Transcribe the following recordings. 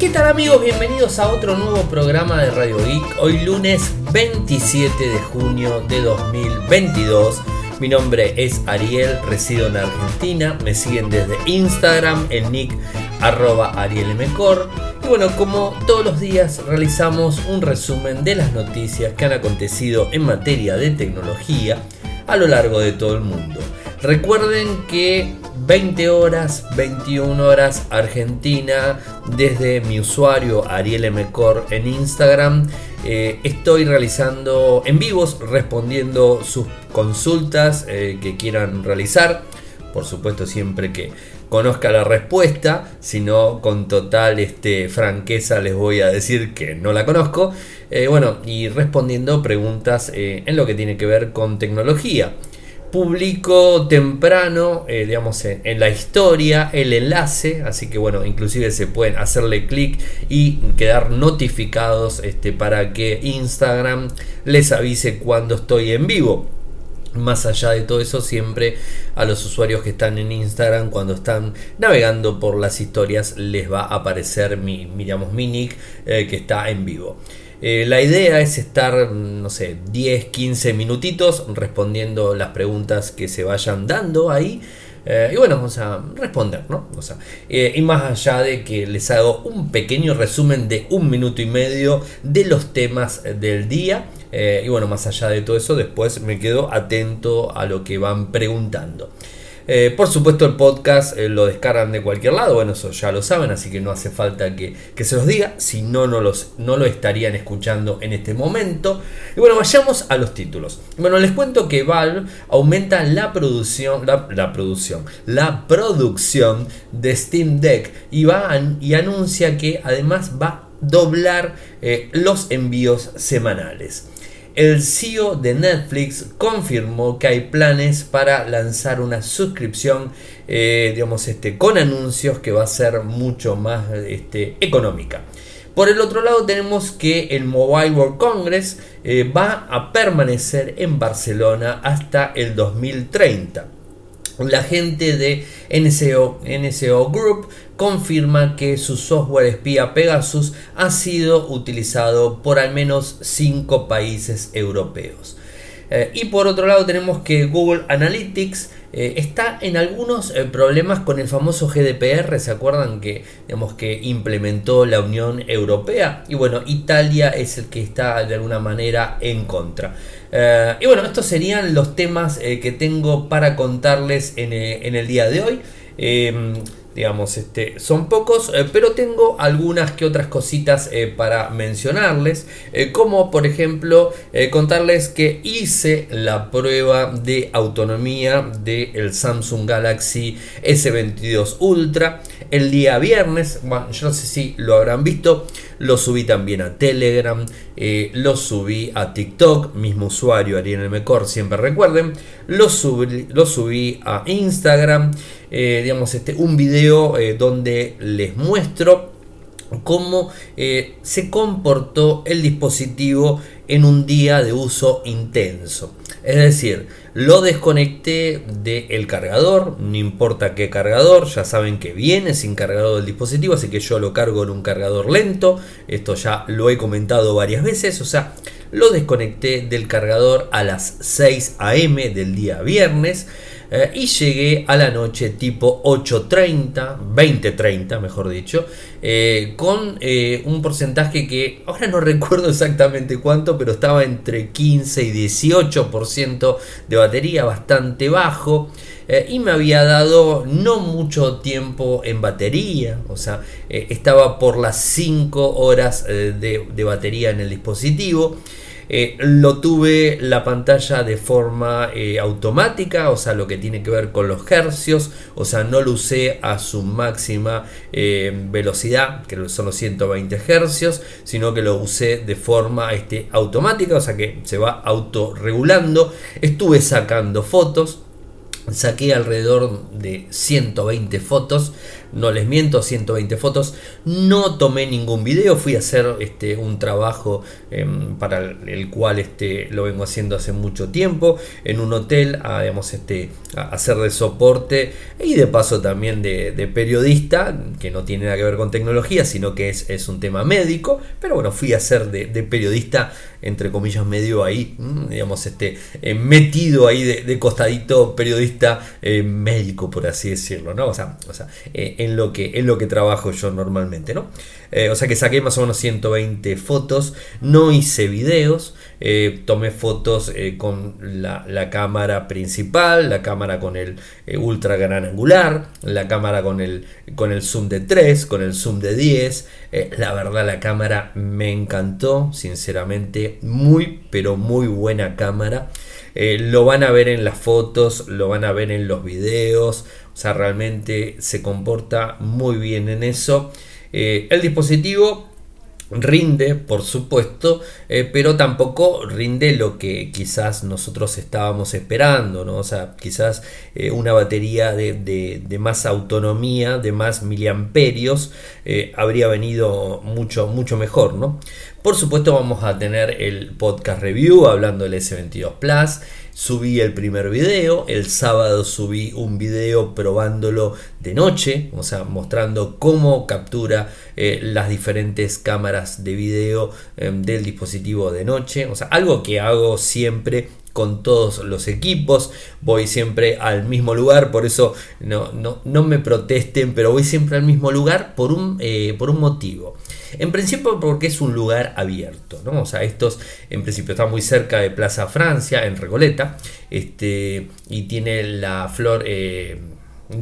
¿Qué tal amigos? Bienvenidos a otro nuevo programa de Radio Geek. Hoy lunes 27 de junio de 2022. Mi nombre es Ariel, resido en Argentina. Me siguen desde Instagram, el nick arroba. Y bueno, como todos los días realizamos un resumen de las noticias que han acontecido en materia de tecnología a lo largo de todo el mundo. Recuerden que 20 horas, 21 horas Argentina, desde mi usuario Ariel Mcor en Instagram. Eh, estoy realizando en vivos, respondiendo sus consultas eh, que quieran realizar. Por supuesto, siempre que conozca la respuesta, si no con total este, franqueza les voy a decir que no la conozco. Eh, bueno, y respondiendo preguntas en lo que tiene que ver con tecnología publico temprano, eh, digamos, en, la historia el enlace, así que bueno, inclusive se pueden hacerle clic y quedar notificados este, para que Instagram les avise cuando estoy en vivo. Más allá de todo eso, siempre a los usuarios que están en Instagram, cuando están navegando por las historias, les va a aparecer mi, digamos, mi nick eh, que está en vivo. Eh, la idea es estar, no sé, 10, 15 minutitos respondiendo las preguntas que se vayan dando ahí. Eh, y bueno, vamos a responder, ¿no? O sea, eh, y más allá de que les hago un pequeño resumen de un minuto y medio de los temas del día. y bueno, más allá de todo eso, después me quedo atento a lo que van preguntando. Eh, por supuesto el podcast eh, lo descargan de cualquier lado, bueno, eso ya lo saben, así que no hace falta que, se los diga, si no, no, los, no lo estarían escuchando en este momento. Y bueno, vayamos a los títulos. Bueno, les cuento que Valve aumenta la producción, la, producción, la producción de Steam Deck y, va y anuncia que además va a doblar eh, los envíos semanales el CEO de Netflix confirmó que hay planes para lanzar una suscripción, eh, digamos, este, con anuncios que va a ser mucho más este, económica. Por el otro lado tenemos que el Mobile World Congress eh, va a permanecer en Barcelona hasta el 2030 la gente de NSO, Group confirma que su software espía Pegasus ha sido utilizado por al menos 5 países europeos. Eh, y por otro lado tenemos que Google Analytics eh, está en algunos eh, problemas con el famoso GDPR, ¿se acuerdan que, digamos, que implementó la Unión Europea? Y bueno, Italia es el que está de alguna manera en contra. y bueno, estos serían los temas que tengo para contarles en, en, el día de hoy. Digamos, este, son pocos, eh, pero tengo algunas que otras cositas eh, para mencionarles, eh, como por ejemplo contarles que hice la prueba de autonomía del Samsung Galaxy S22 Ultra el día viernes, bueno, yo no sé si lo habrán visto, lo subí también a Telegram, lo subí a TikTok, mismo usuario Ariel Mecor, siempre recuerden, lo subí, lo subí a Instagram, digamos, este, un video eh, donde les muestro cómo eh, se comportó el dispositivo en un día de uso intenso. Es decir, lo desconecté del cargador, no importa qué cargador, ya saben que viene sin cargador del dispositivo, así que yo lo cargo en un cargador lento, esto ya lo he comentado varias veces, o sea, lo desconecté del cargador a las 6 am del día viernes. Eh, y llegué a la noche tipo 8.30, 20.30 mejor dicho, eh, con eh, un porcentaje que ahora no recuerdo exactamente cuánto, pero estaba entre 15 y 18% de batería, bastante bajo. y me había dado no mucho tiempo en batería, o sea, estaba por las 5 horas de batería en el dispositivo. Eh, lo tuve la pantalla de forma eh, automática, o sea, lo que tiene que ver con los hercios, o sea, no lo usé a su máxima eh, velocidad, que son los 120 hercios, sino que lo usé de forma este, automática, o sea que se va autorregulando. Estuve sacando fotos Saqué alrededor de 120 fotos, no les miento, 120 fotos. No tomé ningún video, fui a hacer este, un trabajo em, para el, cual este, lo vengo haciendo hace mucho tiempo, en un hotel, a, este, hacer de soporte y de paso también de, periodista, que no tiene nada que ver con tecnología, sino que es, un tema médico. Pero bueno, fui a hacer de, periodista, entre comillas, medio ahí, digamos, este, eh, metido ahí de costadito periodista eh, médico, por así decirlo, ¿no? O sea, eh, en, lo que, en lo que trabajo yo normalmente, ¿no? Eh, o sea que saqué más o menos 120 fotos, no hice videos, tomé fotos con la, cámara principal, la cámara con el ultra gran angular, la cámara con el, con el zoom de 3, con el zoom de 10. la verdad la cámara me encantó, sinceramente, muy, pero muy buena cámara. Eh, lo van a ver en las fotos, lo van a ver en los videos, o sea, realmente se comporta muy bien en eso. Eh, el dispositivo rinde, por supuesto, eh, pero tampoco rinde lo que quizás nosotros estábamos esperando, ¿no? O sea, quizás una batería de, más autonomía, de más miliamperios, habría venido mucho, mucho mejor, ¿no? Por supuesto vamos a tener el podcast review hablando del S22 Plus. Subí el primer video, el sábado subí un video probándolo de noche, o sea, mostrando cómo captura eh, las diferentes cámaras de video em, del dispositivo de noche, o sea, algo que hago siempre con todos los equipos, voy siempre al mismo lugar, por eso no, no, me protesten, pero voy siempre al mismo lugar por un, eh, por un motivo. En principio porque es un lugar abierto, ¿no? O sea, estos en principio están muy cerca de Plaza Francia, en Recoleta, este, y tiene la flor... Eh,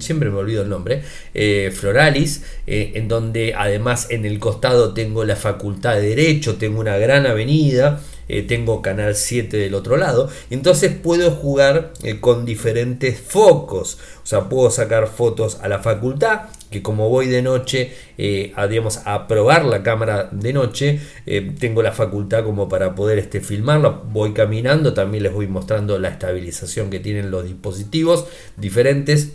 siempre me olvido el nombre, eh, Floralis, en donde además en el costado tengo la Facultad de Derecho, tengo una gran avenida, tengo Canal 7 del otro lado, entonces puedo jugar con diferentes focos, o sea, puedo sacar fotos a la facultad, que como voy de noche eh, a, probar la cámara de noche, eh, tengo la facultad como para poder este, filmarlo, voy caminando, también les voy mostrando la estabilización que tienen los dispositivos diferentes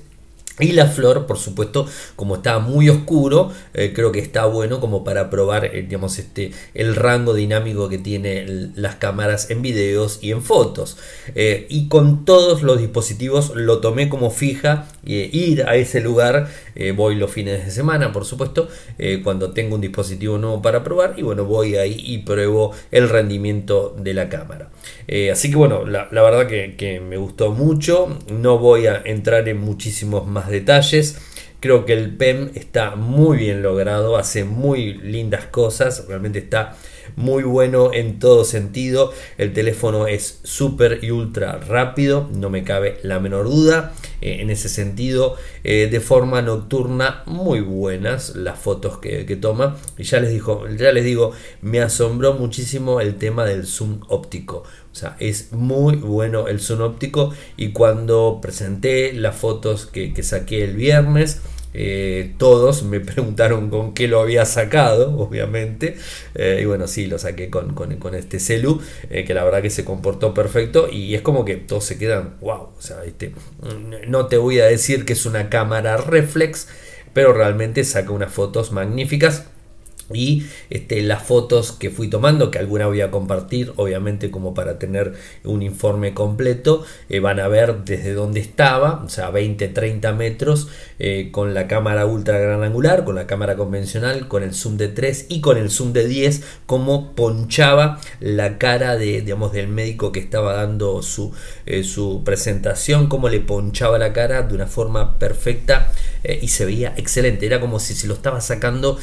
y la flor, por supuesto, como está muy oscuro, eh, creo que está bueno como para probar eh, digamos, este, el rango dinámico que tienen las cámaras en videos y en fotos. Eh, y con todos los dispositivos lo tomé como fija, ir a ese lugar, voy los fines de semana, por supuesto, cuando tengo un dispositivo nuevo para probar, y bueno, voy ahí y pruebo el rendimiento de la cámara. así que bueno, la, verdad que, que me gustó mucho, no voy a entrar en muchísimos más detalles. Creo que el PEM está muy bien logrado, hace muy lindas cosas, realmente está muy bueno en todo sentido. El teléfono es súper y ultra rápido, no me cabe la menor duda. Eh, en ese sentido, eh, de forma nocturna, muy buenas las fotos que, toma. Y ya les, dijo, ya les digo, me asombró muchísimo el tema del zoom óptico. O sea, es muy bueno el zoom óptico y cuando presenté las fotos que, saqué el viernes, eh, todos me preguntaron con qué lo había sacado, obviamente. Eh, y bueno, sí, lo saqué con, este celu, eh, que la verdad que se comportó perfecto. Y es como que todos se quedan, wow. O sea, este, no te voy a decir que es una cámara reflex, pero realmente saca unas fotos magníficas y este, las fotos que fui tomando, que alguna voy a compartir, obviamente como para tener un informe completo, eh, van a ver desde dónde estaba, o sea, 20-30 metros, eh, con la cámara ultra gran angular, con la cámara convencional, con el zoom de 3 y con el zoom de 10, cómo ponchaba la cara de, digamos, del médico que estaba dando su, eh, su presentación, cómo le ponchaba la cara de una forma perfecta y se veía excelente, era como si se lo estaba sacando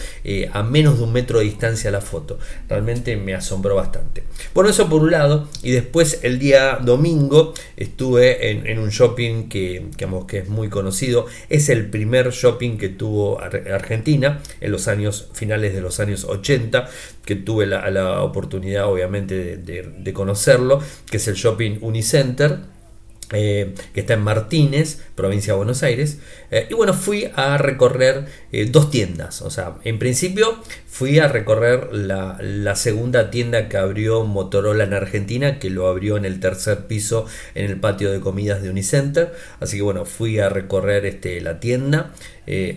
a menos de un metro de distancia la foto. Realmente me asombró bastante. Bueno, eso por un lado. Y después el día domingo estuve en, un shopping que, que es muy conocido. Es el primer shopping que tuvo Argentina en los años finales de los años 80, que tuve la, oportunidad obviamente de conocerlo, que es el shopping Unicenter eh, que está en Martínez, provincia de Buenos Aires. Eh, y bueno, fui a recorrer eh, dos tiendas. O sea, en principio fui a recorrer la, segunda tienda que abrió Motorola en Argentina, que lo abrió en el tercer piso en el patio de comidas de Unicenter. Así que bueno, fui a recorrer este, la tienda.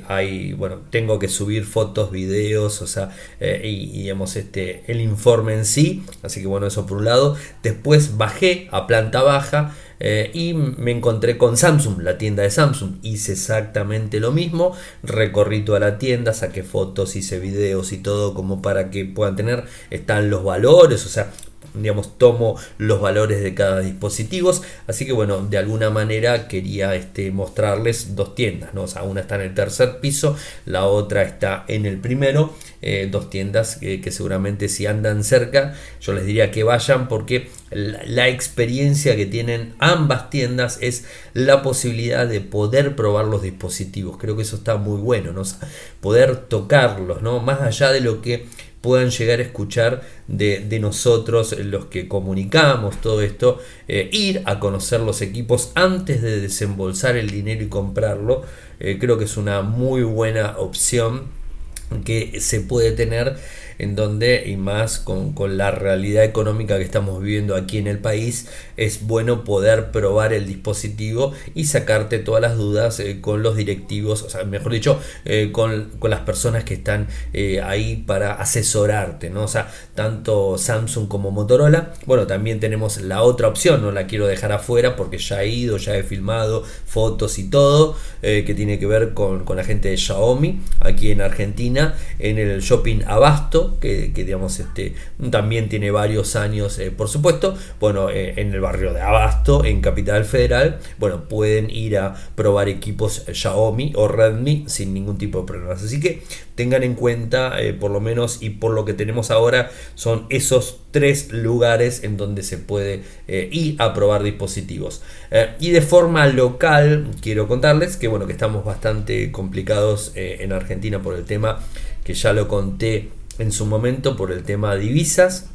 hay, bueno, tengo que subir fotos, videos, o sea, y, y este, el informe en sí. Así que bueno, eso por un lado. Después bajé a planta baja. Eh, y me encontré con Samsung, la tienda de Samsung. Hice exactamente lo mismo. Recorrí toda la tienda, saqué fotos, hice videos y todo como para que puedan tener. Están los valores, o sea, digamos, tomo los valores de cada dispositivo. Así que bueno, de alguna manera quería este, mostrarles dos tiendas, ¿no? O sea, una está en el tercer piso, la otra está en el primero. Eh, dos tiendas que, seguramente si andan cerca, yo les diría que vayan porque la, experiencia que tienen ambas tiendas es la posibilidad de poder probar los dispositivos. Creo que eso está muy bueno, ¿no? poder tocarlos, ¿no? Más allá de lo que puedan llegar a escuchar de, nosotros, los que comunicamos todo esto, eh, ir a conocer los equipos antes de desembolsar el dinero y comprarlo, eh, creo que es una muy buena opción que se puede tener en donde, y más con, la realidad económica que estamos viviendo aquí en el país, es bueno poder probar el dispositivo y sacarte todas las dudas eh, con los directivos, o sea, mejor dicho, eh, con, las personas que están eh, ahí para asesorarte, ¿no? O sea, tanto Samsung como Motorola. Bueno, también tenemos la otra opción, no la quiero dejar afuera porque ya he ido, ya he filmado fotos y todo, que tiene que ver con, con la gente de Xiaomi aquí en Argentina, en el shopping Abasto que, digamos este, también tiene varios años, eh, por supuesto, bueno, eh, en el barrio de Abasto, en Capital Federal, bueno, pueden ir a probar equipos Xiaomi o Redmi sin ningún tipo de problemas. Así que tengan en cuenta, eh, por lo menos, y por lo que tenemos ahora, son esos tres lugares en donde se puede ir a probar dispositivos. y de forma local, quiero contarles que, bueno, que estamos bastante complicados en Argentina por el tema que ya lo conté en su momento por el tema de divisas.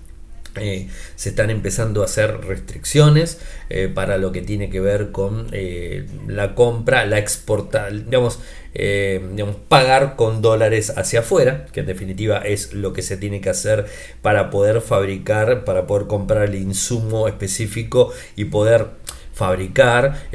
Eh, se están empezando a hacer restricciones eh, para lo que tiene que ver con eh, la compra, la exporta, digamos, digamos, pagar con dólares hacia afuera, que en definitiva es lo que se tiene que hacer para poder fabricar, para poder comprar el insumo específico y poder fabricar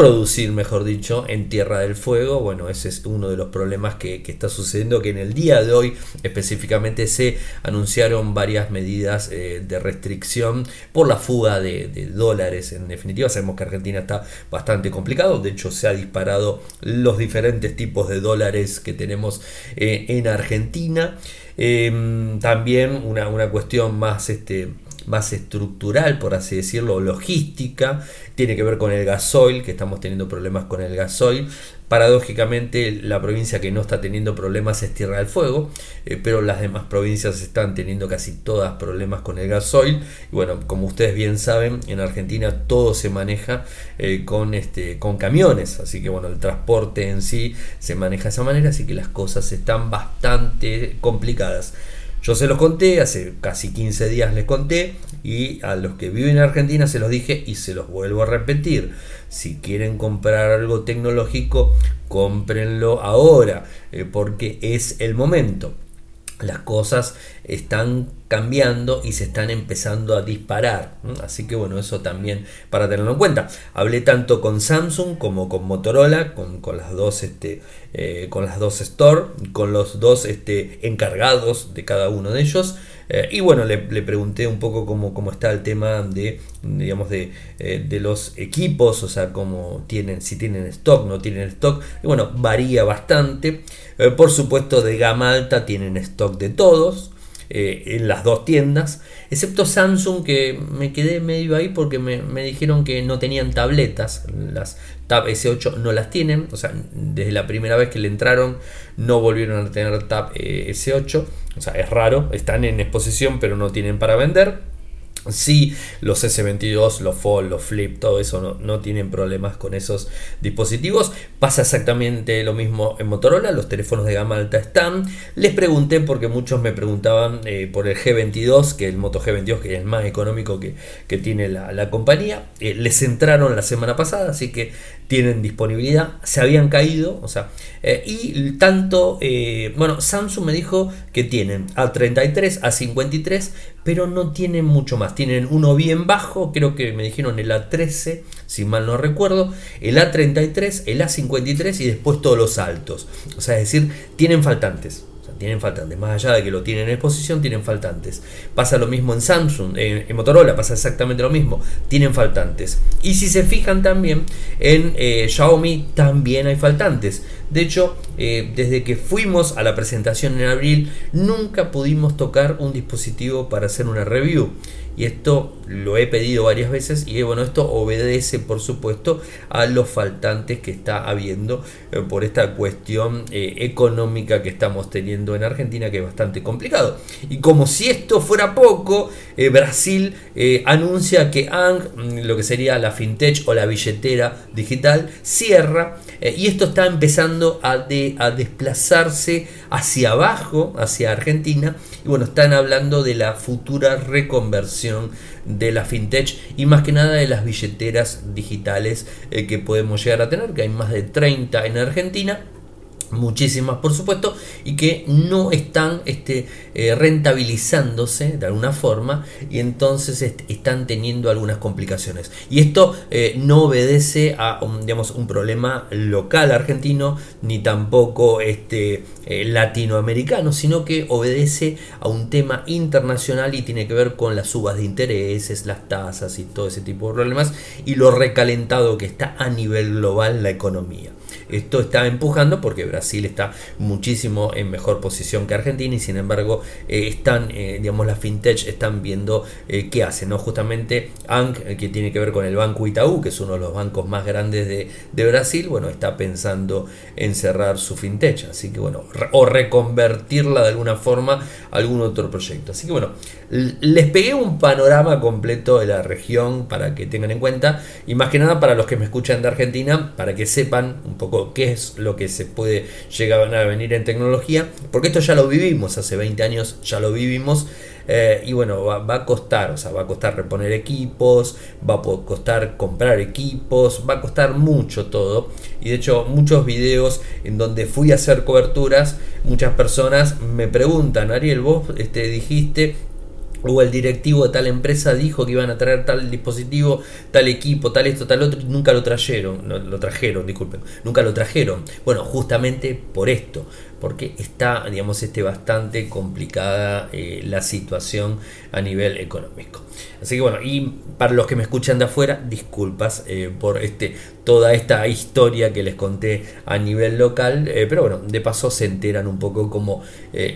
producir, mejor dicho, en Tierra del Fuego. Bueno, ese es uno de los problemas que, está sucediendo, que en el día de hoy específicamente se anunciaron varias medidas eh, de restricción por la fuga de, dólares. En definitiva, sabemos que Argentina está bastante complicado, de hecho se ha disparado los diferentes tipos de dólares que tenemos eh, en Argentina. Em, también una, una cuestión más... Este, más estructural, por así decirlo, logística, tiene que ver con el gasoil, que estamos teniendo problemas con el gasoil. Paradójicamente, la provincia que no está teniendo problemas es Tierra del Fuego, eh, pero las demás provincias están teniendo casi todas problemas con el gasoil. Y bueno, como ustedes bien saben, en Argentina todo se maneja eh, con, este, con camiones, así que bueno, el transporte en sí se maneja de esa manera, así que las cosas están bastante complicadas. Yo se los conté, hace casi 15 días les conté y a los que viven en Argentina se los dije y se los vuelvo a repetir. Si quieren comprar algo tecnológico, cómprenlo ahora eh, porque es el momento las cosas están cambiando y se están empezando a disparar. Así que bueno, eso también para tenerlo en cuenta. Hablé tanto con Samsung como con Motorola, con, las dos este, eh, con las dos store, con los dos este, encargados de cada uno de ellos. Eh, y bueno, le, pregunté un poco cómo, cómo, está el tema de, digamos, de, eh, de, los equipos, o sea, cómo tienen, si tienen stock, no tienen stock. Y bueno, varía bastante. Eh, por supuesto, de gama alta tienen stock de todos. En las dos tiendas, excepto Samsung que me quedé medio ahí porque me, me, dijeron que no tenían tabletas, las Tab S8 no las tienen, o sea, desde la primera vez que le entraron no volvieron a tener Tab S8, o sea, es raro, están en exposición pero no tienen para vender. Sí, los S22, los Fold, los Flip, todo eso no, tienen problemas con esos dispositivos. Pasa exactamente lo mismo en Motorola, los teléfonos de gama alta están. Les pregunté porque muchos me preguntaban eh, por el G22, que el Moto G22, que es el más económico que, tiene la, compañía. Eh, les entraron la semana pasada, así que tienen disponibilidad. Se habían caído, o sea, eh, y tanto, bueno, Samsung me dijo que tienen A33, A53, pero no tienen mucho más tienen uno bien bajo, creo que me dijeron el A13, si mal no recuerdo, el A33, el A53 y después todos los altos. O sea, es decir, tienen faltantes tienen faltantes. Más allá de que lo tienen en exposición, tienen faltantes. Pasa lo mismo en Samsung, en, Motorola pasa exactamente lo mismo. Tienen faltantes. Y si se fijan también en eh, Xiaomi, también hay faltantes. De hecho, eh, desde que fuimos a la presentación en abril, nunca pudimos tocar un dispositivo para hacer una review y esto lo he pedido varias veces y bueno, esto obedece por supuesto a los faltantes que está habiendo eh, por esta cuestión eh, económica que estamos teniendo en Argentina que es bastante complicado. Y como si esto fuera poco, Brasil anuncia que ANC, mm, lo que sería la fintech o la billetera digital, cierra y esto está empezando a, a desplazarse hacia abajo, hacia Argentina. Y bueno, están hablando de la futura reconversión de la fintech y más que nada de las billeteras digitales eh, que podemos llegar a tener, que hay más de 30 en Argentina muchísimas por supuesto y que no están este, eh, rentabilizándose de alguna forma y entonces están teniendo algunas complicaciones. Y esto eh, no obedece a un, digamos, un problema local argentino ni tampoco este, eh, latinoamericano sino que obedece a un tema internacional y tiene que ver con las subas de intereses las tasas y todo ese tipo de problemas y lo recalentado que está a nivel global la economía esto está empujando porque Brasil está muchísimo en mejor posición que Argentina y sin embargo eh, están, eh, digamos, las fintech están viendo eh, qué hacen, ¿no? Justamente ANC, que tiene que ver con el Banco Itaú, que es uno de los bancos más grandes de, Brasil, bueno, está pensando en cerrar su fintech, así que bueno, o reconvertirla de alguna forma a algún otro proyecto. Así que bueno, les pegué un panorama completo de la región para que tengan en cuenta y más que nada para los que me escuchan de Argentina, para que sepan un poco qué es lo que se puede llegar a venir en tecnología, porque esto ya lo vivimos, hace 20 años ya lo vivimos. Eh, y bueno, va, a costar, o sea, va a costar reponer equipos, va a costar comprar equipos, va a costar mucho todo. Y de hecho, muchos videos en donde fui a hacer coberturas, muchas personas me preguntan, Ariel, vos este, dijiste o el directivo de tal empresa dijo que iban a traer tal dispositivo, tal equipo, tal esto, tal otro, y nunca lo trajeron, lo trajeron, disculpen, nunca lo trajeron. Bueno, justamente por esto, porque está, digamos, este, bastante complicada eh, la situación a nivel económico. Así que bueno, y para los que me escuchan de afuera, disculpas eh, por este, toda esta historia que les conté a nivel local, eh, pero bueno, de paso se enteran un poco como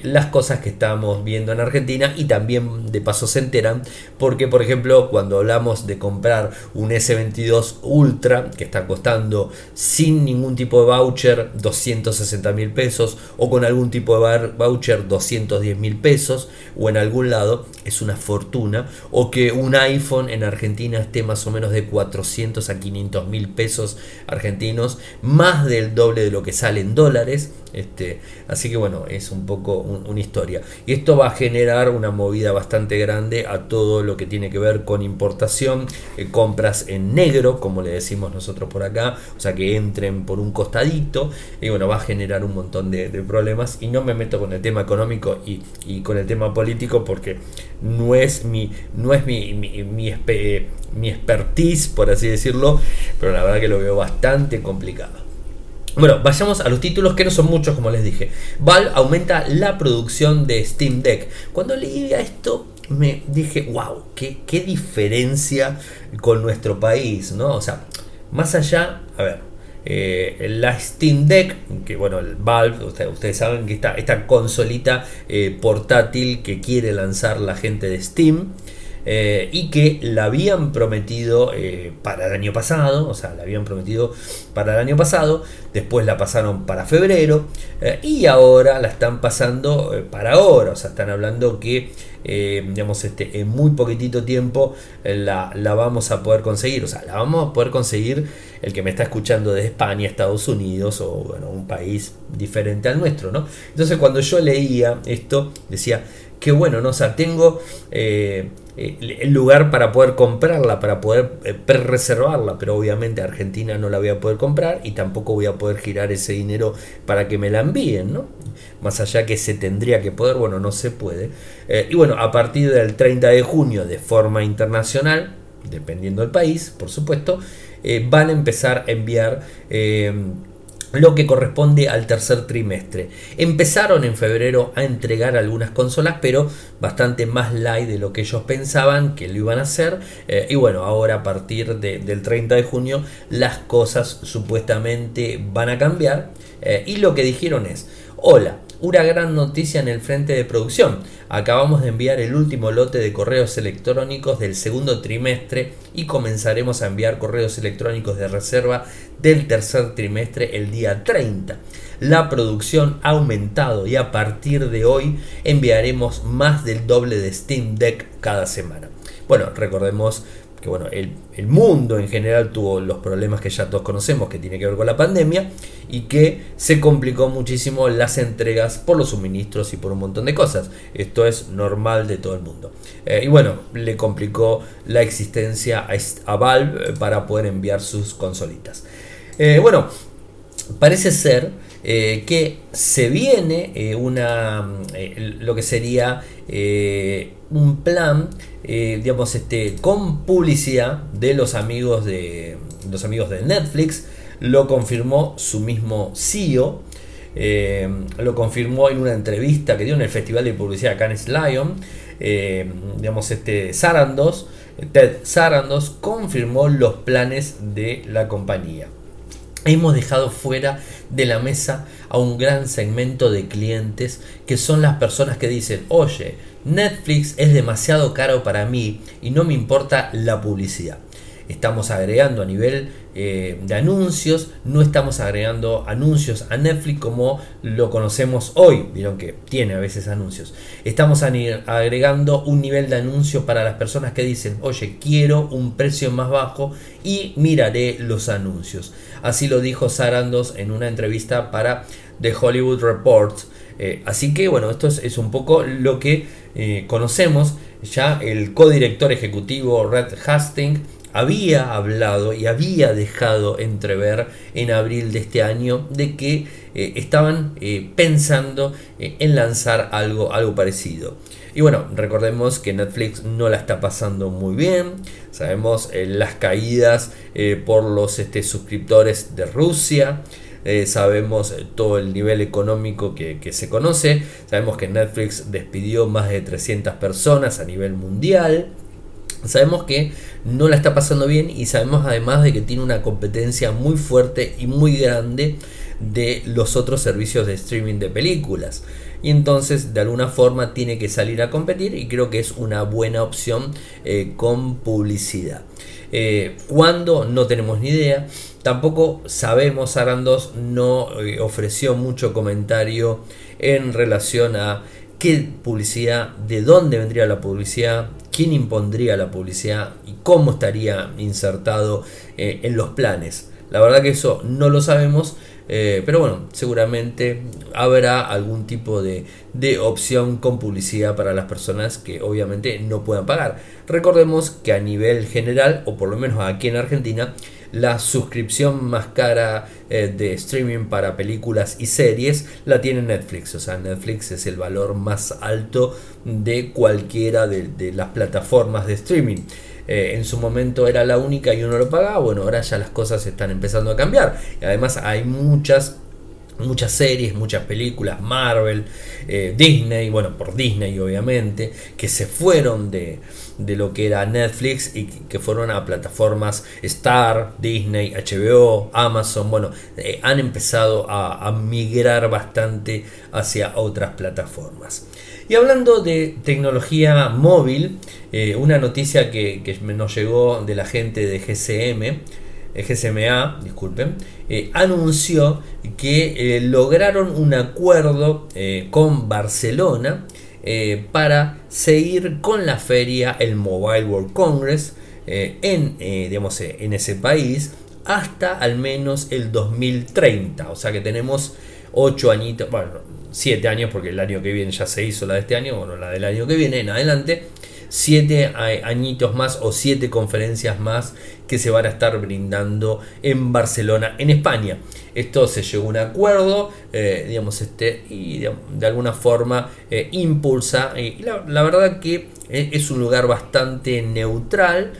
las cosas que estamos viendo en Argentina y también de paso se enteran porque, por ejemplo, cuando hablamos de comprar un S22 Ultra que está costando sin ningún tipo de voucher 260 mil pesos, o con algún tipo de voucher 210 mil pesos o en algún lado es una fortuna o que un iPhone en Argentina esté más o menos de 400 a 500 mil pesos argentinos más del doble de lo que sale en dólares este, así que bueno, es un poco una historia. Y esto va a generar una movida bastante grande a todo lo que tiene que ver con importación, eh, compras en negro, como le decimos nosotros por acá, o sea que entren por un costadito, y bueno, va a generar un montón de, problemas. Y no me meto con el tema económico y, con el tema político porque no es mi, no es mi, mi, mi expertise, por así decirlo, pero la verdad que lo veo bastante complicado. Bueno, vayamos a los títulos que no son muchos, como les dije. Valve aumenta la producción de Steam Deck. Cuando leí esto, me dije, wow, qué, qué diferencia con nuestro país, ¿no? O sea, más allá, a ver, eh, la Steam Deck, que bueno, el Valve, ustedes, saben que esta, esta consolita eh, portátil que quiere lanzar la gente de Steam. Eh, y que la habían prometido eh, para el año pasado, o sea, la habían prometido para el año pasado, después la pasaron para febrero eh, y ahora la están pasando para ahora, o sea, están hablando que digamos, este, en muy poquitito tiempo la, la, vamos a poder conseguir. O sea, la vamos a poder conseguir el que me está escuchando de España, Estados Unidos o bueno, un país diferente al nuestro, ¿no? Entonces cuando yo leía esto, decía, qué bueno, ¿no? O tengo eh, el lugar para poder comprarla, para poder eh, reservarla, pero obviamente Argentina no la voy a poder comprar y tampoco voy a poder girar ese dinero para que me la envíen, ¿no? Más allá que se tendría que poder, bueno, no se puede. Eh, y bueno, a partir del 30 de junio, de forma internacional, dependiendo del país, por supuesto, van a empezar a enviar lo que corresponde al tercer trimestre. Empezaron en febrero a entregar algunas consolas, pero bastante más light de lo que ellos pensaban que lo iban a hacer. Eh, y bueno, ahora a partir del 30 de junio las cosas supuestamente van a cambiar. Eh, y lo que dijeron es, hola, una gran noticia en el frente de producción. Acabamos de enviar el último lote de correos electrónicos del segundo trimestre y comenzaremos a enviar correos electrónicos de reserva del tercer trimestre el día 30. La producción ha aumentado y a partir de hoy enviaremos más del doble de Steam Deck cada semana. Bueno, recordemos que bueno, el, mundo en general tuvo los problemas que ya todos conocemos que tiene que ver con la pandemia y que se complicó muchísimo las entregas por los suministros y por un montón de cosas. Esto es normal de todo el mundo. Eh, y bueno, le complicó la existencia a, Valve eh, para poder enviar sus consolitas. Eh, bueno, parece ser que se viene una lo que sería un plan eh, digamos, este, con publicidad de los amigos de, los amigos de Netflix. Lo confirmó su mismo CEO. Eh, lo confirmó en una entrevista que dio en el Festival de Publicidad Cannes Lion. Eh, digamos, este Sarandos, Ted Sarandos confirmó los planes de la compañía. Hemos dejado fuera de la mesa a un gran segmento de clientes que son las personas que dicen, oye, Netflix es demasiado caro para mí y no me importa la publicidad. Estamos agregando a nivel eh, de anuncios, no estamos agregando anuncios a Netflix como lo conocemos hoy. Vieron que tiene a veces anuncios. Estamos agregando un nivel de anuncio para las personas que dicen, oye, quiero un precio más bajo y miraré los anuncios. Así lo dijo Sarandos en una entrevista para The Hollywood Report. Eh, así que bueno, esto es un poco lo que eh, conocemos, ya el codirector ejecutivo Red Hastings había hablado y había dejado entrever en abril de este año de que eh, estaban eh, pensando en lanzar algo, algo parecido. Y bueno, recordemos que Netflix no la está pasando muy bien. Sabemos las caídas por los este, suscriptores de Rusia. Eh, sabemos eh, todo el nivel económico que, se conoce, sabemos que Netflix despidió más de 300 personas a nivel mundial, sabemos que no la está pasando bien y sabemos además de que tiene una competencia muy fuerte y muy grande de los otros servicios de streaming de películas. Y entonces de alguna forma tiene que salir a competir y creo que es una buena opción eh, con publicidad. cuando No tenemos ni idea. Tampoco sabemos, Arandos no eh, ofreció mucho comentario en relación a qué publicidad, de dónde vendría la publicidad, quién impondría la publicidad y cómo estaría insertado eh, en los planes. La verdad que eso no lo sabemos, eh, pero bueno, seguramente habrá algún tipo de, de, opción con publicidad para las personas que obviamente no puedan pagar. Recordemos que a nivel general, o por lo menos aquí en Argentina, la suscripción más cara eh, de streaming para películas y series la tiene Netflix. O sea, Netflix es el valor más alto de cualquiera de, las plataformas de streaming. Eh, en su momento era la única y uno lo pagaba. Bueno, ahora ya las cosas están empezando a cambiar. Y además hay muchas muchas series, muchas películas, Marvel, eh, Disney, bueno, por Disney obviamente, que se fueron de, de lo que era Netflix y que fueron a plataformas Star, Disney, HBO, Amazon, bueno, eh, han empezado a, migrar bastante hacia otras plataformas. Y hablando de tecnología móvil, eh, una noticia que, nos llegó de la gente de GCM, eh, GSMA, disculpen, anunció que lograron un acuerdo con Barcelona para seguir con la feria, el Mobile World Congress, en, digamos, en ese país hasta al menos el 2030. O sea que tenemos 8 añitos, bueno, 7 años porque el año que viene ya se hizo la de este año, bueno, la del año que viene en adelante. 7 añitos más o 7 conferencias más que se van a estar brindando en Barcelona, en España. Esto se llegó a un acuerdo, eh, digamos, este, y de, alguna forma eh, impulsa, la, verdad que eh, es un lugar bastante neutral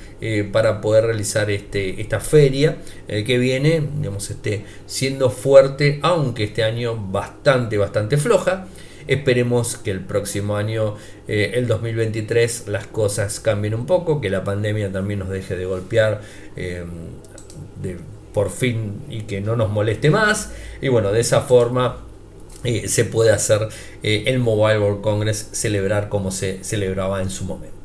para poder realizar este, esta feria que viene, digamos, este, siendo fuerte, aunque este año bastante, bastante floja. Esperemos que el próximo año, el 2023, las cosas cambien un poco, que la pandemia también nos deje de golpear de por fin y que no nos moleste más. Y bueno, de esa forma eh, se puede hacer eh, el Mobile World Congress celebrar como se celebraba en su momento.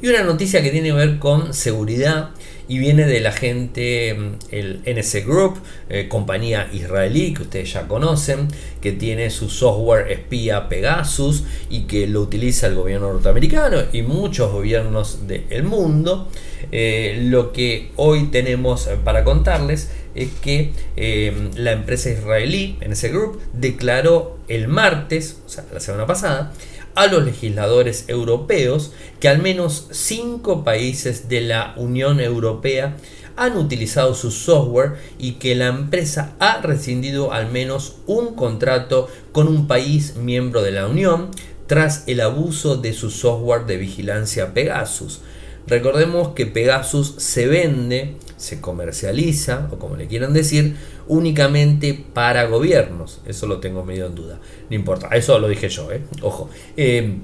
Y una noticia que tiene que ver con seguridad y viene de la gente, mm, el NS Group, eh, compañía israelí que ustedes ya conocen, que tiene su software espía Pegasus y que lo utiliza el gobierno norteamericano y muchos gobiernos del mundo. Eh, lo que hoy tenemos para contarles es que eh, la empresa israelí, NS Group, declaró el martes, o sea, la semana pasada, a los legisladores europeos que al menos cinco países de la Unión Europea han utilizado su software y que la empresa ha rescindido al menos un contrato con un país miembro de la Unión tras el abuso de su software de vigilancia Pegasus. Recordemos que Pegasus se vende, se comercializa, o como le quieran decir, únicamente para gobiernos. Eso lo tengo medio en duda. No importa, eso lo dije yo, ¿eh? ojo. Eh,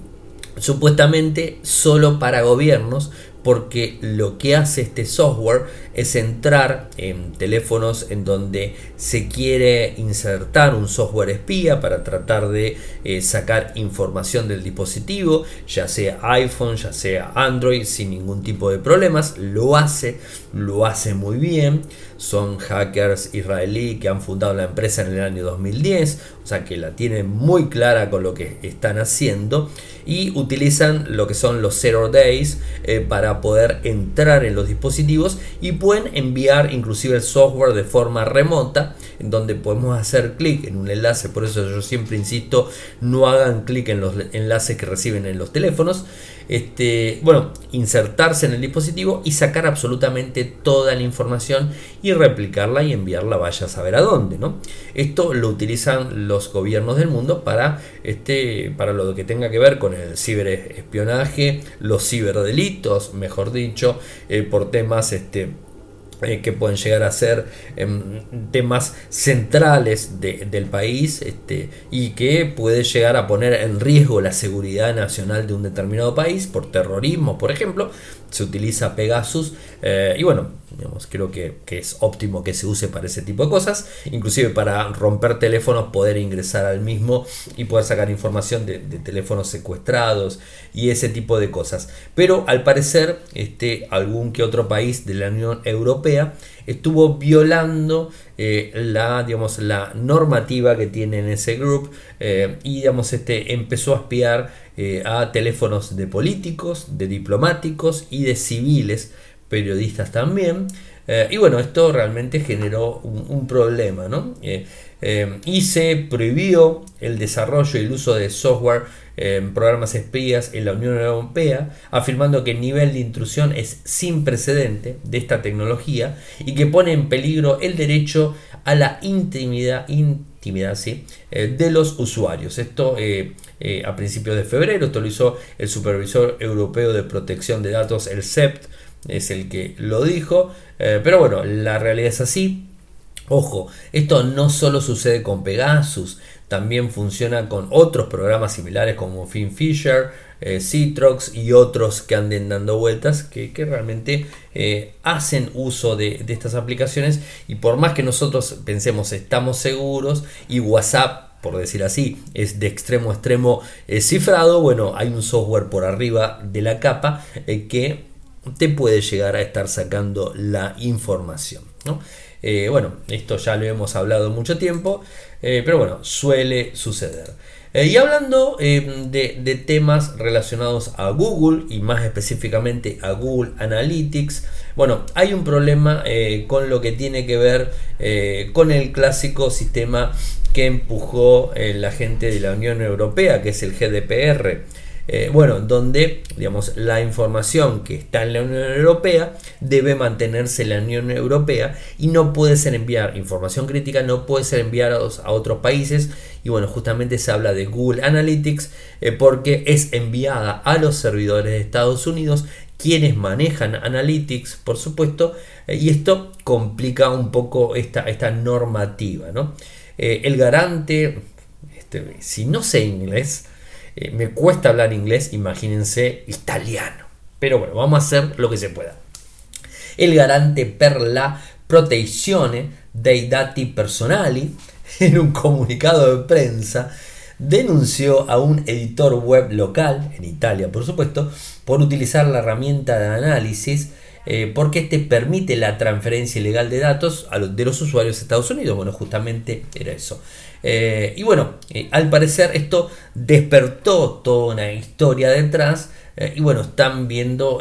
supuestamente solo para gobiernos, porque lo que hace este software es entrar en teléfonos en donde se quiere insertar un software espía para tratar de eh, sacar información del dispositivo, ya sea iPhone, ya sea Android, sin ningún tipo de problemas. Lo hace, lo hace muy bien. Son hackers israelí que han fundado la empresa en el año 2010, o sea que la tienen muy clara con lo que están haciendo y utilizan lo que son los zero days eh, para poder entrar en los dispositivos y pueden enviar inclusive el software de forma remota en donde podemos hacer clic en un enlace. Por eso yo siempre insisto no hagan clic en los enlaces que reciben en los teléfonos este, bueno, insertarse en el dispositivo y sacar absolutamente toda la información y replicarla y enviarla vaya a saber a dónde, ¿no? Esto lo utilizan los gobiernos del mundo para, este, para lo que tenga que ver con el ciberespionaje, los ciberdelitos, mejor dicho, eh, por temas este, eh, que pueden llegar a ser em, temas centrales del país este, y que puede llegar a poner en riesgo la seguridad nacional de un determinado país por terrorismo, por ejemplo, se utiliza Pegasus eh, y bueno, digamos, creo que, es óptimo que se use para ese tipo de cosas, inclusive para romper teléfonos, poder ingresar al mismo y poder sacar información de, teléfonos secuestrados y ese tipo de cosas. Pero al parecer, este, algún que otro país de la Unión Europea estuvo violando eh, la, digamos, la normativa que tiene en ese grupo eh, y digamos, este, empezó a espiar eh, a teléfonos de políticos, de diplomáticos y de civiles, periodistas también. Y bueno, esto realmente generó un, problema, ¿no? Y se prohibió el desarrollo y el uso de software en programas espías en la Unión Europea, afirmando que el nivel de intrusión es sin precedente de esta tecnología y que pone en peligro el derecho a la intimidad, intimidad ¿sí? de los usuarios. Esto eh, a principios de febrero. Esto lo hizo el Supervisor Europeo de Protección de Datos, el CEPT, es el que lo dijo. Eh, pero bueno, la realidad es así. Ojo, esto no solo sucede con Pegasus, también funciona con otros programas similares como FinFisher, eh, Citrox y otros que anden dando vueltas que, realmente hacen uso de, de, estas aplicaciones y por más que nosotros pensemos estamos seguros y WhatsApp por decir así, es de extremo a extremo eh, cifrado, bueno, hay un software por arriba de la capa eh, que te puede llegar a estar sacando la información. Eh, bueno, esto ya lo hemos hablado mucho tiempo pero bueno, suele suceder. y hablando de, de, temas relacionados a Google y más específicamente a Google Analytics, bueno, hay un problema con lo que tiene que ver con el clásico sistema que empujó la gente de la Unión Europea, que es el GDPR. Eh, bueno, donde digamos, la información que está en la Unión Europea debe mantenerse en la Unión Europea y no puede ser enviar información crítica, no puede ser enviada a otros países. Y bueno, justamente se habla de Google Analytics eh, porque es enviada a los servidores de Estados Unidos quienes manejan Analytics, por supuesto, eh, y esto complica un poco esta, esta normativa. ¿no? el garante, este, si no sé inglés, eh, me cuesta hablar inglés, imagínense italiano. Pero bueno, vamos a hacer lo que se pueda. El garante per la protezione dei dati personali, en un comunicado de prensa, denunció a un editor web local, en Italia por supuesto, por utilizar la herramienta de análisis eh, porque este permite la transferencia ilegal de datos de los usuarios de Estados Unidos. Bueno, justamente era eso. Eh, y bueno, eh, al parecer esto despertó toda una historia detrás y bueno, están viendo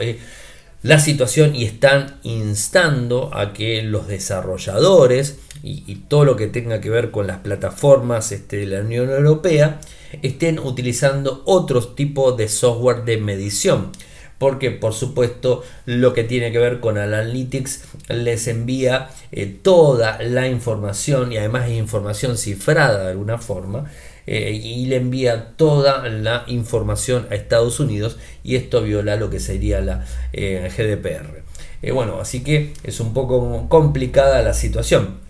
la situación y están instando a que los desarrolladores y, todo lo que tenga que ver con las plataformas este, de la Unión Europea estén utilizando otros tipos de software de medición porque por supuesto lo que tiene que ver con Analytics les envía eh, toda la información y además es información cifrada de alguna forma eh, y le envía toda la información a Estados Unidos y esto viola lo que sería la eh, GDPR. bueno, así que es un poco complicada la situación.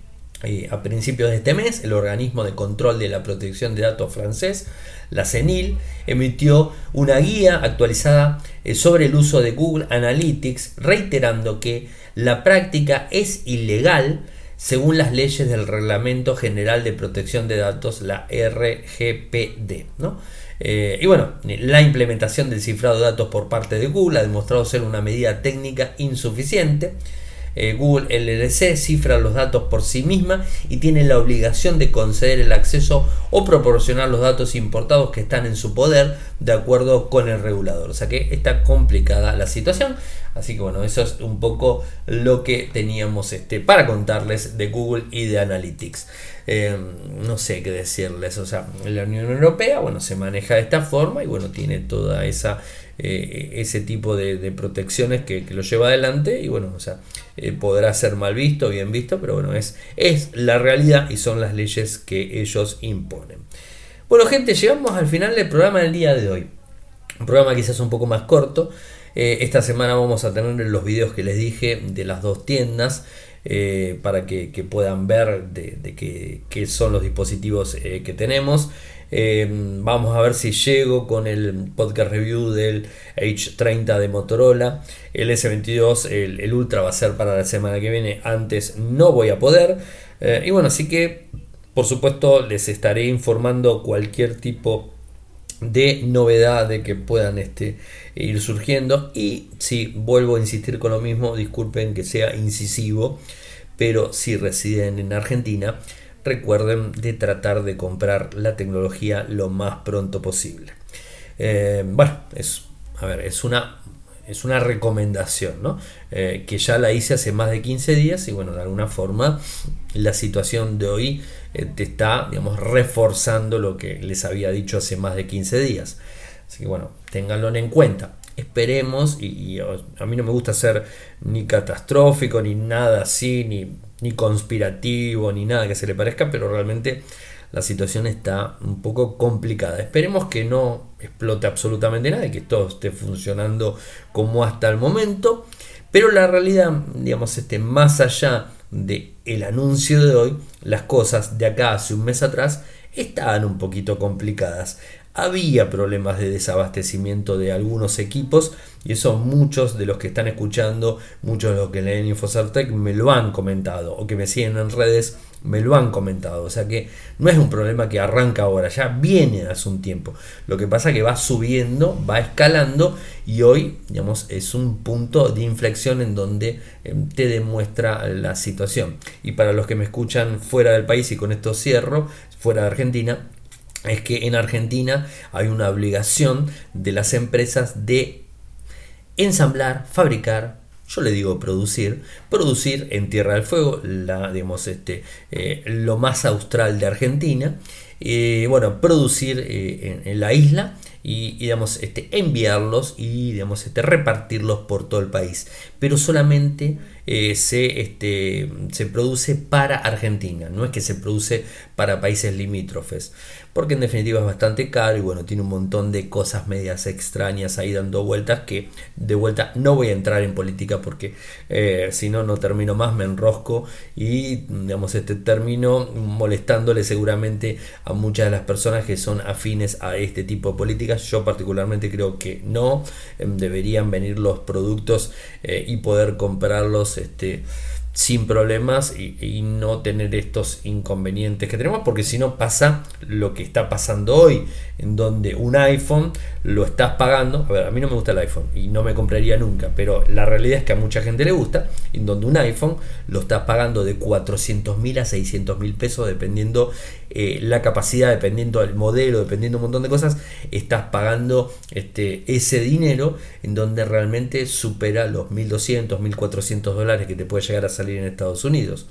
A principios de este mes, el organismo de control de la protección de datos francés la CENIL emitió una guía actualizada eh, sobre el uso de Google Analytics, reiterando que la práctica es ilegal según las leyes del Reglamento General de Protección de Datos, la RGPD. Eh, y bueno, la implementación del cifrado de datos por parte de Google ha demostrado ser una medida técnica insuficiente. Eh, Google LLC cifra los datos por sí misma y tiene la obligación de conceder el acceso o proporcionar los datos importados que están en su poder de acuerdo con el regulador. O sea que está complicada la situación. Así que bueno, eso es un poco lo que teníamos este, para contarles de Google y de Analytics. Eh, no sé qué decirles. O sea, la Unión Europea, bueno, se maneja de esta forma y bueno, tiene toda esa eh, ese tipo de, protecciones que, lo lleva adelante y bueno, o sea, eh, podrá ser mal visto, bien visto, pero bueno, es, es la realidad y son las leyes que ellos imponen. Bueno, gente, llegamos al final del programa del día de hoy. Un programa quizás un poco más corto. Eh, esta semana vamos a tener los videos que les dije de las dos tiendas. Para que, puedan ver de, qué, son los dispositivos que tenemos. Em, vamos a ver si llego con el podcast review del H30 de Motorola. El S22, el, Ultra va a ser para la semana que viene. Antes no voy a poder. Eh, y bueno, así que por supuesto les estaré informando cualquier tipo de novedad de que puedan este, ir surgiendo. Y si vuelvo a insistir con lo mismo, disculpen que sea incisivo, pero si residen en Argentina recuerden de tratar de comprar la tecnología lo más pronto posible. Eh, bueno, es, a ver, es una, es una recomendación, ¿no? Eh, que ya la hice hace más de 15 días y bueno, de alguna forma la situación de hoy eh, te está, digamos, reforzando lo que les había dicho hace más de 15 días. Así que bueno, ténganlo en cuenta. Esperemos, y, a mí no me gusta ser ni catastrófico, ni nada así, ni ni conspirativo, ni nada que se le parezca, pero realmente la situación está un poco complicada. Esperemos que no explote absolutamente nada y que todo esté funcionando como hasta el momento. Pero la realidad, digamos, este, más allá del el anuncio de hoy, las cosas de acá hace un mes atrás estaban un poquito complicadas había problemas de desabastecimiento de algunos equipos y eso muchos de los que están escuchando, muchos de los que leen InfoSartec me lo han comentado o que me siguen en redes me lo han comentado. O sea que no es un problema que arranca ahora, ya viene hace un tiempo. Lo que pasa es que va subiendo, va escalando y hoy, digamos, es un punto de inflexión en donde em, te demuestra la situación. Y para los que me escuchan fuera del país y con esto cierro, fuera de Argentina, es que en Argentina hay una obligación de las empresas de ensamblar, fabricar, yo le digo producir, producir en Tierra del Fuego, la, digamos, este, eh, lo más austral de Argentina, eh, bueno, producir eh, en, la isla y, digamos, este, enviarlos y digamos, este, repartirlos por todo el país. Pero solamente se, este, se produce para Argentina, no es que se produce para países limítrofes porque en definitiva es bastante caro y bueno, tiene un montón de cosas medias extrañas ahí dando vueltas que de vuelta no voy a entrar en política porque eh, si no, no termino más, me enrosco y digamos, este termino molestándole seguramente a muchas de las personas que son afines a este tipo de políticas. Yo particularmente creo que no, em, deberían venir los productos eh, y poder comprarlos. Este, sin problemas y, no tener estos inconvenientes que tenemos, porque si no pasa lo que está pasando hoy, en donde un iPhone lo estás pagando, a ver, a mí no me gusta el iPhone y no me compraría nunca, pero la realidad es que a mucha gente le gusta, en donde un iPhone lo estás pagando de 400 mil a 600 mil pesos, dependiendo eh, la capacidad, dependiendo del modelo, dependiendo un montón de cosas, estás pagando este, ese dinero en donde realmente supera los 1200, 1400 dólares que te puede llegar a salir en Estados Unidos.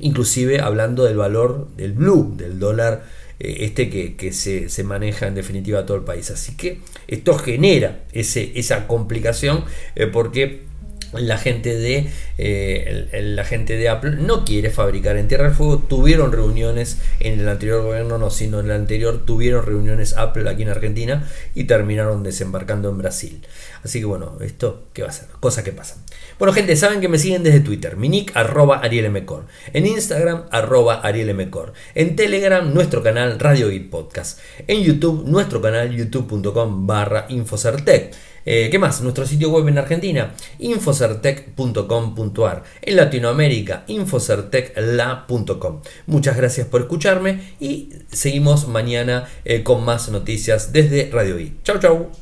Inclusive hablando del valor del blue, del dólar eh, este que, se, maneja en definitiva todo el país. Así que esto genera ese, esa complicación eh, porque la gente de eh, la gente de Apple no quiere fabricar en Tierra del Fuego. Tuvieron reuniones en el anterior gobierno no sino en el anterior tuvieron reuniones Apple aquí en Argentina y terminaron desembarcando en Brasil. Así que bueno esto qué va a ser cosas que pasan. Bueno gente saben que me siguen desde Twitter mi nick arroba arielmcor en Instagram arroba arielmcor en Telegram nuestro canal Radio Geek Podcast. En YouTube nuestro canal youtube.com barra infocertec eh, ¿Qué más? Nuestro sitio web en Argentina, infocertec.com.ar. En Latinoamérica, infocertecla.com. Muchas gracias por escucharme y seguimos mañana eh, con más noticias desde Radio I. Chau, chau.